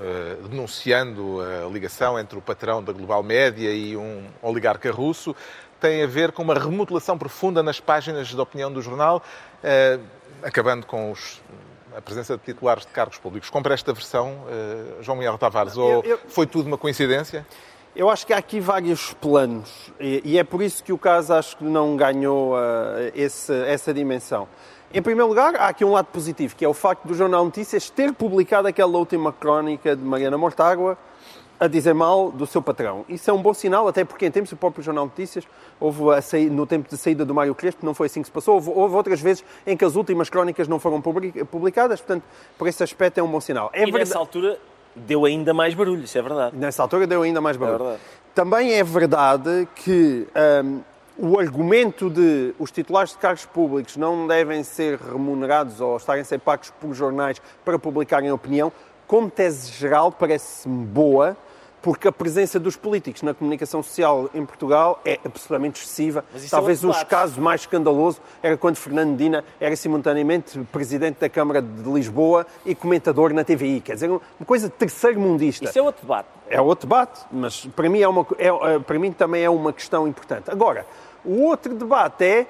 eh, denunciando a ligação entre o patrão da Global Média e um oligarca russo, tem a ver com uma remodelação profunda nas páginas de opinião do jornal, eh, acabando com os- a presença de titulares de cargos públicos. Compra esta versão, eh, João Miguel Tavares, ou eu- foi tudo uma coincidência? Eu acho que há aqui vários planos e, e é por isso que o caso acho que não ganhou ah, esse- essa dimensão. Em primeiro lugar, há aqui um lado positivo, que é o facto do Jornal Notícias ter publicado aquela última crónica de Mariana Mortágua a dizer mal do seu patrão. Isso é um bom sinal, até porque em tempos do próprio Jornal Notícias, houve no tempo de saída do Mário Crespo, não foi assim que se passou, houve, houve outras vezes em que as últimas crónicas não foram publi- publicadas, portanto, por esse aspecto é um bom sinal. É E nessa altura deu ainda mais barulho, isso é verdade. Nessa altura deu ainda mais barulho. É verdade. Também é verdade que hum, o argumento de os titulares de cargos públicos não devem ser remunerados ou estarem a ser pagos por jornais para publicarem opinião, como tese geral, parece-me boa, porque a presença dos políticos na comunicação social em Portugal é absolutamente excessiva. É Talvez debate. casos mais escandaloso era quando Fernando Medina era simultaneamente presidente da Câmara de Lisboa e comentador na TVI. Quer dizer, uma coisa terceiro mundista. Isso é outro debate. É outro debate, mas para mim, é uma, é, é- para mim também é uma questão importante. Agora, o outro debate é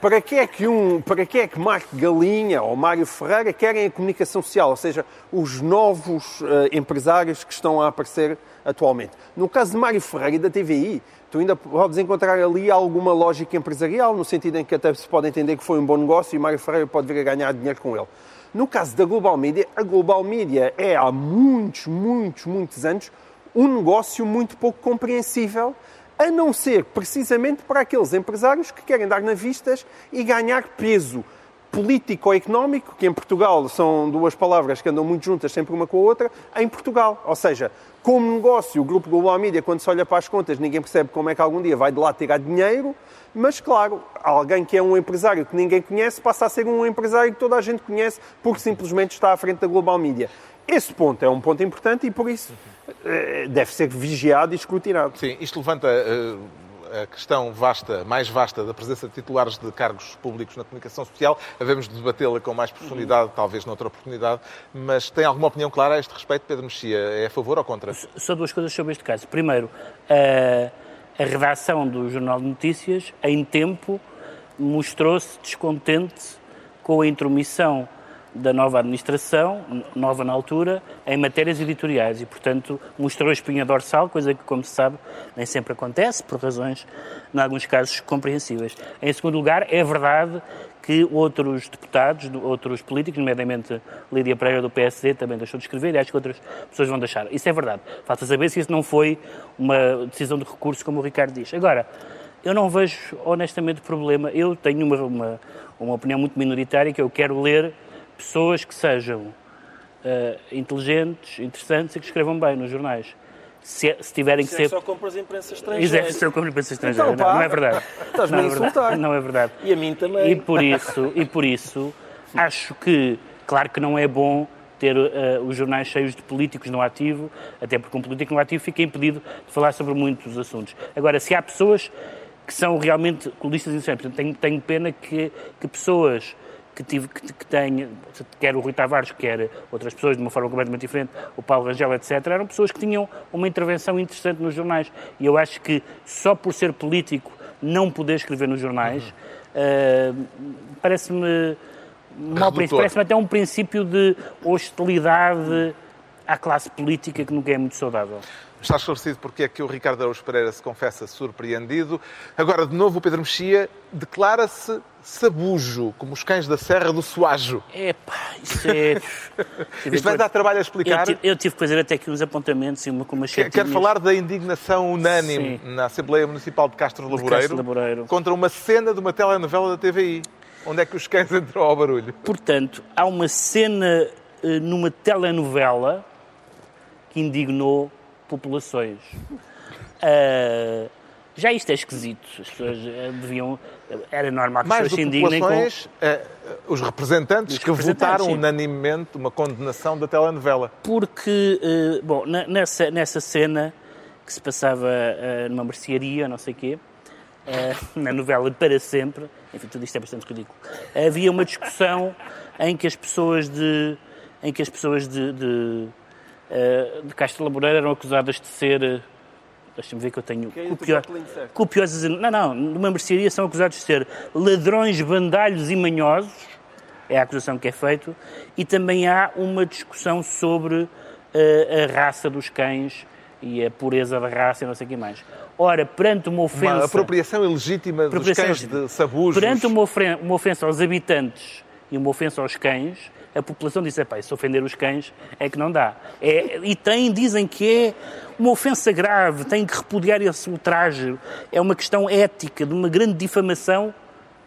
para que é que, um, para que, é que Marco Galinha ou Mário Ferreira querem a comunicação social, ou seja, os novos eh, empresários que estão a aparecer atualmente. No caso de Mário Ferreira e da TVI, tu ainda podes encontrar ali alguma lógica empresarial, no sentido em que até se pode entender que foi um bom negócio e Mário Ferreira pode vir a ganhar dinheiro com ele. No caso da Global Media, a Global Media é há muitos, muitos, muitos anos um negócio muito pouco compreensível, a não ser precisamente para aqueles empresários que querem dar na vistas e ganhar peso político ou económico, que em Portugal são duas palavras que andam muito juntas, sempre uma com a outra, em Portugal. Ou seja, como negócio, o Grupo Global Media, quando se olha para as contas, ninguém percebe como é que algum dia vai de lá tirar dinheiro, mas claro, alguém que é um empresário que ninguém conhece passa a ser um empresário que toda a gente conhece porque simplesmente está à frente da Global Media. Esse ponto é um ponto importante e por isso eh, deve ser vigiado e escrutinado. Sim, isto levanta eh, a questão vasta, mais vasta, da presença de titulares de cargos públicos na comunicação social. Havemos de debatê-la com mais profundidade, talvez noutra oportunidade. Mas tem alguma opinião clara a este respeito, Pedro Mexia? É a favor ou contra? Só duas coisas sobre este caso. Primeiro, a, a redação do Jornal de Notícias, em tempo, mostrou-se descontente com a intromissão da nova administração, nova na altura, em matérias editoriais e, portanto, mostrou a espinha dorsal, coisa que, como se sabe, nem sempre acontece, por razões, em alguns casos, compreensíveis. Em segundo lugar, é verdade que outros deputados, do- outros políticos, nomeadamente Lídia Pereira do PSD, também deixou de escrever e acho que outras pessoas vão deixar. Isso é verdade. Falta saber se isso não foi uma decisão de recurso, como o Ricardo diz. Agora, eu não vejo honestamente problema. Eu tenho uma, uma, uma opinião muito minoritária que eu quero ler pessoas que sejam eh, inteligentes, interessantes e que escrevam bem nos jornais. Se, se tiverem que Isso é ser. só compras imprensa Exato, estrangeira. se eu compro imprensa estrangeira. Então, não, não é verdade. estás-me a é verdade. insultar. Não é verdade. E a mim também. E por isso, e por isso acho que, claro que não é bom ter eh, os jornais cheios de políticos no ativo, até porque um político no ativo fica impedido de falar sobre muitos assuntos. Agora, se há pessoas que são realmente colistas inocentes, portanto, tenho, tenho pena que, que pessoas que, tive, que, que têm, quer o Rui Tavares, quer outras pessoas de uma forma completamente diferente, o Paulo Rangel, etc., eram pessoas que tinham uma intervenção interessante nos jornais. E eu acho que só por ser político não poder escrever nos jornais eh, parece-me mau Redutor. princípio, parece-me até um princípio de hostilidade à classe política que nunca é muito saudável. Está esclarecido porque é que o Ricardo Araújo Pereira se confessa surpreendido. Agora, de novo, o Pedro Mexia declara-se sabujo, como os cães da Serra do Suajo. Epá, isso é... Isto vai dar trabalho a explicar. Eu tive, eu tive que fazer até aqui uns apontamentos e uma com umas Quero falar da indignação unânime Sim. na Assembleia Municipal de Castro Laboreiro, Laboreiro. contra uma cena de uma telenovela da TVI. Onde é que os cães entram ao barulho? Portanto, há uma cena eh, numa telenovela que indignou populações. Ah, já isto é esquisito. As pessoas eh, deviam. Era normal que as pessoas se indignem com. populações, eh, os representantes Os que representantes, votaram sim. unanimemente uma condenação da telenovela. Porque, eh, bom, nessa, nessa cena que se passava eh, numa mercearia, não sei o quê, eh, na novela Para Sempre, enfim, tudo isto é bastante ridículo, havia uma discussão em que as pessoas de, em que as pessoas de, de, de Castro Laboreiro eram acusadas de ser, eh, deixa-me ver que eu tenho, é copio- certo? copiosas, não, não, numa mercearia são acusados de ser ladrões, bandalhos e manhosos, é a acusação que é feita, e também há uma discussão sobre eh, a raça dos cães e a pureza da raça e não sei o que mais. Ora, perante uma ofensa... Uma apropriação ilegítima dos Apropriação cães ilegítima. de sabujos. Perante uma, ofre- uma ofensa aos habitantes e uma ofensa aos cães, a população "Epá, se ofender os cães é que não dá. É, e tem, dizem que é uma ofensa grave, tem que repudiar esse ultraje. É uma questão ética, de uma grande difamação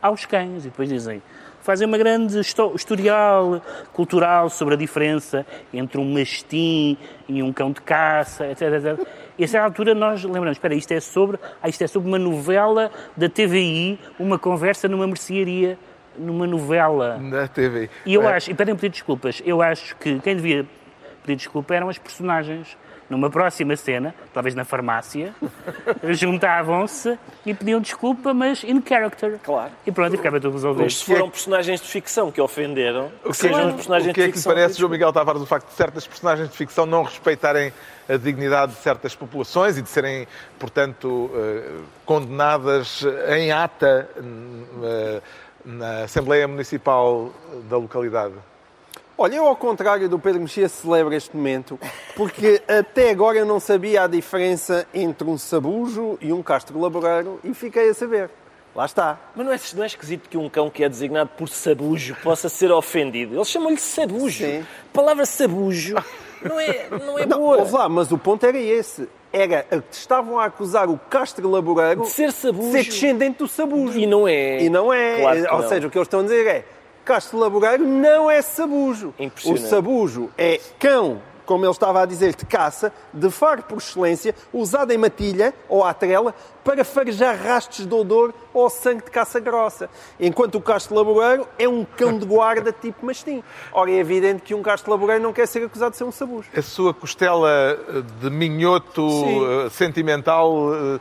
aos cães. E depois dizem, fazem uma grande histo- historial cultural sobre a diferença entre um mastim e um cão de caça, etc. etc. E a certa altura nós lembramos, espera, isto é sobre, ah, isto é sobre uma novela da TVI, uma conversa numa mercearia, numa novela. Na TV. E eu É, acho, e pedem pedir desculpas, eu acho que quem devia pedir desculpa eram as personagens. Numa próxima cena, talvez na farmácia, juntavam-se e pediam desculpa, mas in character. Claro. E pronto, e ficava tudo resolvido. Mas se foram personagens de ficção que ofenderam, O que, sejam é, os personagens o que é que lhe parece, João Miguel Tavares, o facto de certas personagens de ficção não respeitarem a dignidade de certas populações e de serem, portanto, eh, condenadas em ata eh, na Assembleia Municipal da localidade? Olha, eu ao contrário do Pedro Mexia celebro este momento, porque até agora eu não sabia a diferença entre um sabujo e um castro laboreiro e fiquei a saber. Lá está. Mas não é, não é esquisito que um cão que é designado por sabujo possa ser ofendido? Eles chamam-lhe sabujo. Sim. A palavra sabujo não é, não é Não, boa. ouve lá, mas o ponto era esse. Era estavam a acusar o castro laboreiro De ser sabujo. de ser descendente do sabujo. E não é. E não é. Claro Ou não. seja, o que eles estão a dizer é Castro Laboreiro não é sabujo. O sabujo é cão, como ele estava a dizer, de caça, de faro por excelência, usado em matilha ou à trela para farejar rastros de odor ou sangue de caça grossa. Enquanto o Castro Laboreiro é um cão de guarda tipo mastim. Ora, é evidente que um Castro Laboreiro não quer ser acusado de ser um sabujo. A sua costela eh, de minhoto Sim. eh, sentimental eh,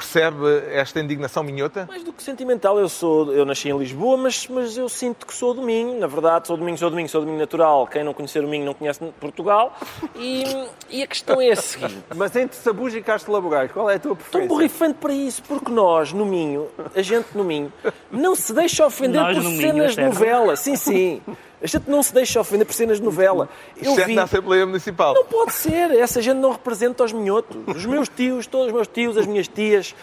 percebe esta indignação minhota? Mais do que sentimental, eu sou, eu nasci em Lisboa, mas, mas eu sinto que sou do Minho, na verdade, sou do Minho, sou do Minho, sou do Minho natural. Quem não conhecer o Minho não conhece Portugal. E, e a questão é a seguinte. Mas entre sabujo e Castro Laboreiro, qual é a tua preferência? borrifante para isso, porque nós, no Minho, a gente no Minho, não se deixa ofender Nós por Minho, cenas de novela. Sim, sim. A gente não se deixa ofender por cenas de novela. Eu Exceto vi... na Assembleia Municipal. Não pode ser, essa gente não representa os minhotos. Os meus tios, todos os meus tios, as minhas tias,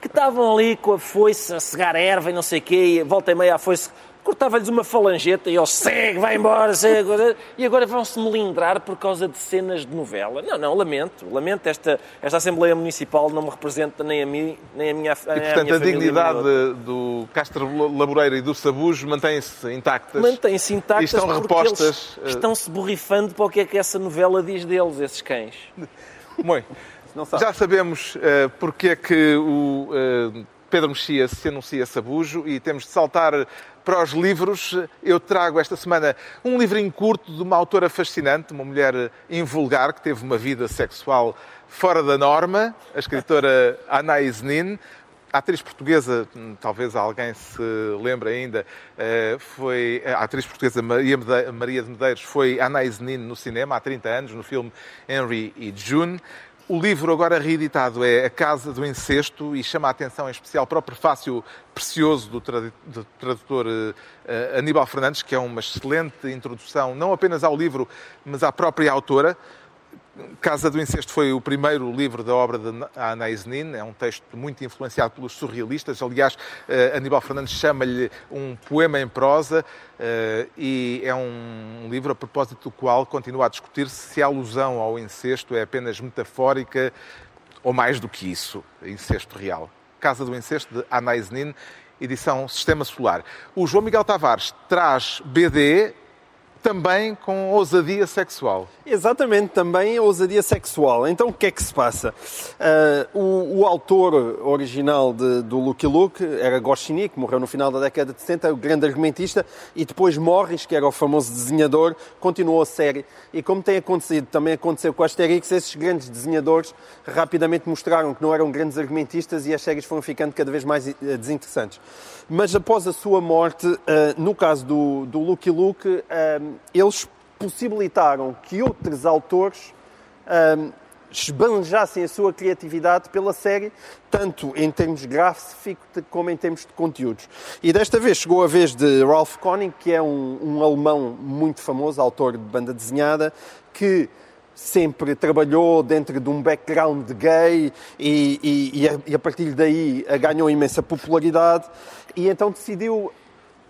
que estavam ali com a foice a cegar erva e não sei o quê, e volta e meia a foice, cortava-lhes uma falangeta e eles segue, vai embora, segue. E agora vão-se melindrar por causa de cenas de novela. Não, não, lamento. Lamento, esta, esta Assembleia Municipal não me representa nem a mim, nem a minha, E, nem portanto, minha a dignidade a outra. do Castro Laboreiro e do Sabujo mantém-se intactas. Mantêm-se intactas E estão repostas, eh, estão-se borrifando para o que é que essa novela diz deles, esses cães. Muito. Já sabemos eh, porque é que o eh, Pedro Mexia se anuncia sabujo e temos de saltar para os livros. Eu trago esta semana um livrinho curto de uma autora fascinante, uma mulher invulgar que teve uma vida sexual fora da norma, a escritora Anaïs Nin. A atriz portuguesa, hum, talvez alguém se lembre ainda, eh, foi a atriz portuguesa Maria de Medeiros foi Anaïs Nin no cinema há 30 anos, no filme Henry e June. O livro agora reeditado é A Casa do Incesto e chama a atenção em especial para o prefácio precioso do, tradu- do tradutor eh, Aníbal Fernandes, que é uma excelente introdução não apenas ao livro, mas à própria autora Casa do Incesto foi o primeiro livro da obra de Anais Nin, é um texto muito influenciado pelos surrealistas. Aliás, eh, Aníbal Fernandes chama-lhe um poema em prosa eh, e é um livro a propósito do qual continua a discutir-se se a alusão ao incesto é apenas metafórica ou mais do que isso, incesto real. Casa do Incesto, de Anais Nin, edição Sistema Solar. O João Miguel Tavares traz BD também com ousadia sexual. Exatamente, também ousadia sexual. Então, o que é que se passa? Uh, o, o, autor original de, do Lucky Luke era Goscinny, que morreu no final da década de 70, o grande argumentista, e depois Morris, que era o famoso desenhador, continuou a série. E como tem acontecido, também aconteceu com a Asterix, esses grandes desenhadores rapidamente mostraram que não eram grandes argumentistas e as séries foram ficando cada vez mais eh, desinteressantes. Mas após a sua morte, uh, no caso do, do Lucky Luke, uh, eles possibilitaram que outros autores esbanjassem a sua criatividade pela série, tanto em termos gráficos como em termos de conteúdos. E desta vez chegou a vez de Ralph Koenig, que é um, um alemão muito famoso, autor de banda desenhada, que sempre trabalhou dentro de um background gay e, e, e, a, e a partir daí ganhou imensa popularidade e então decidiu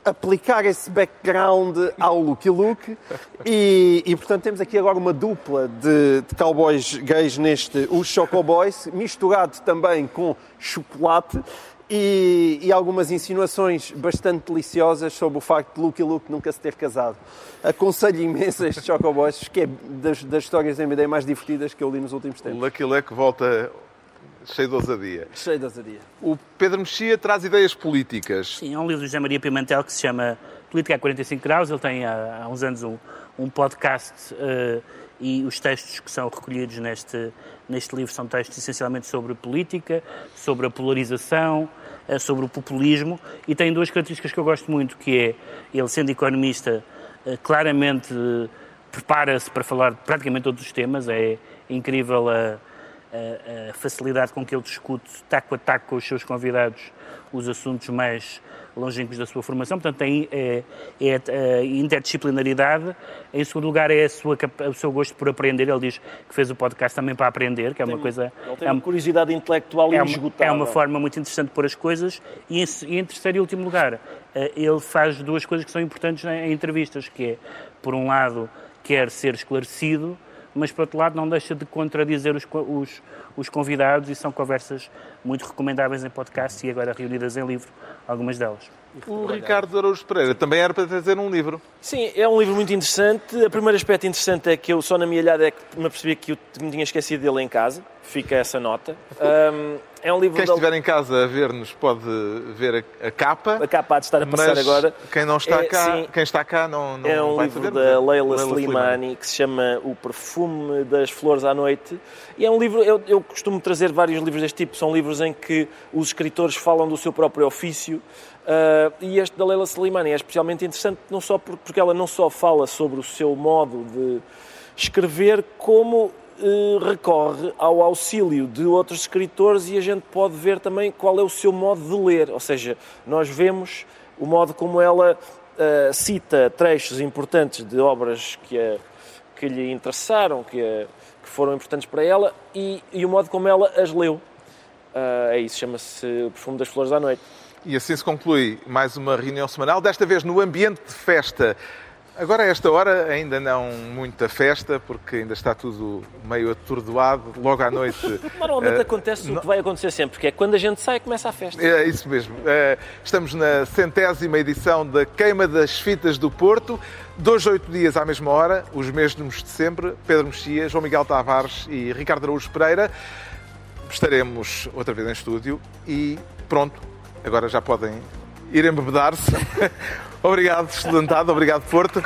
aplicar esse background ao Lucky Luke e, e, portanto temos aqui agora uma dupla de, de cowboys gays neste os Choco Boys, misturado também com chocolate e, e, algumas insinuações bastante deliciosas sobre o facto de Lucky Luke nunca se ter casado. Aconselho imenso este Choco Boys, que é das, das histórias da MD mais divertidas que eu li nos últimos tempos. Lucky Luke volta cheio de ousadia. Cheio de ousadia. O Pedro Mexia traz ideias políticas. Sim, é um livro de José Maria Pimentel que se chama Política a 45 Graus. Ele tem há, há uns anos um, um podcast uh, e os textos que são recolhidos neste, neste livro são textos essencialmente sobre política, sobre a polarização, uh, sobre o populismo e tem duas características que eu gosto muito, que é ele sendo economista uh, claramente prepara-se para falar de praticamente todos os temas, é incrível a a, a, facilidade com que ele discute taco a taco com os seus convidados os assuntos mais longínquos da sua formação. Portanto, tem é, é a interdisciplinaridade. Em segundo lugar, é a sua, o seu gosto por aprender. Ele diz que fez o podcast também para aprender, que é uma coisa... Ele tem é uma curiosidade intelectual é inesgotável. Uma, é uma forma muito interessante de pôr as coisas. E em, e em terceiro e último lugar, eh, ele faz duas coisas que são importantes em entrevistas, que é, por um lado, quer ser esclarecido, mas por outro lado não deixa de contradizer os, os, os convidados e são conversas muito recomendáveis em podcast e agora reunidas em livro, algumas delas. O Ricardo Araújo Pereira também era para trazer um livro. Sim, é um livro muito interessante. O primeiro aspecto interessante é que eu só na minha olhada é que me apercebi que eu me tinha esquecido dele em casa. Fica essa nota. Um, é um livro quem estiver em casa a ver-nos pode ver a, a, capa. A capa há de estar a passar agora. Quem não está é, cá, sim, quem está cá não, não É um livro saber, da Leila, Leila Slimani, Slimani, que se chama O Perfume das Flores à Noite. E é um livro, eu, eu costumo trazer vários livros deste tipo, são livros em que os escritores falam do seu próprio ofício. Uh, e este da Leila Slimani é especialmente interessante não só porque ela não só fala sobre o seu modo de escrever, como uh, recorre ao auxílio de outros escritores e a gente pode ver também qual é o seu modo de ler. Ou seja, nós vemos o modo como ela uh, cita trechos importantes de obras que, a, que lhe interessaram, que, a, que foram importantes para ela e, e, o modo como ela as leu. é isso, chama-se O Perfume das Flores da Noite. E assim se conclui mais uma reunião semanal, desta vez no ambiente de festa. Agora, a esta hora, ainda não muita festa, porque ainda está tudo meio atordoado. Logo à noite. Normalmente uh, acontece o que vai acontecer sempre, que é quando a gente sai, começa a festa. É isso mesmo. Uh, estamos na centésima edição da Queima das Fitas do Porto. Dois, oito dias à mesma hora, os mesmos de sempre. Pedro Mexia, João Miguel Tavares e Ricardo Araújo Pereira. Estaremos outra vez em estúdio e pronto, Agora já podem ir embebedar-se. obrigado, estudantado. Obrigado, Porto.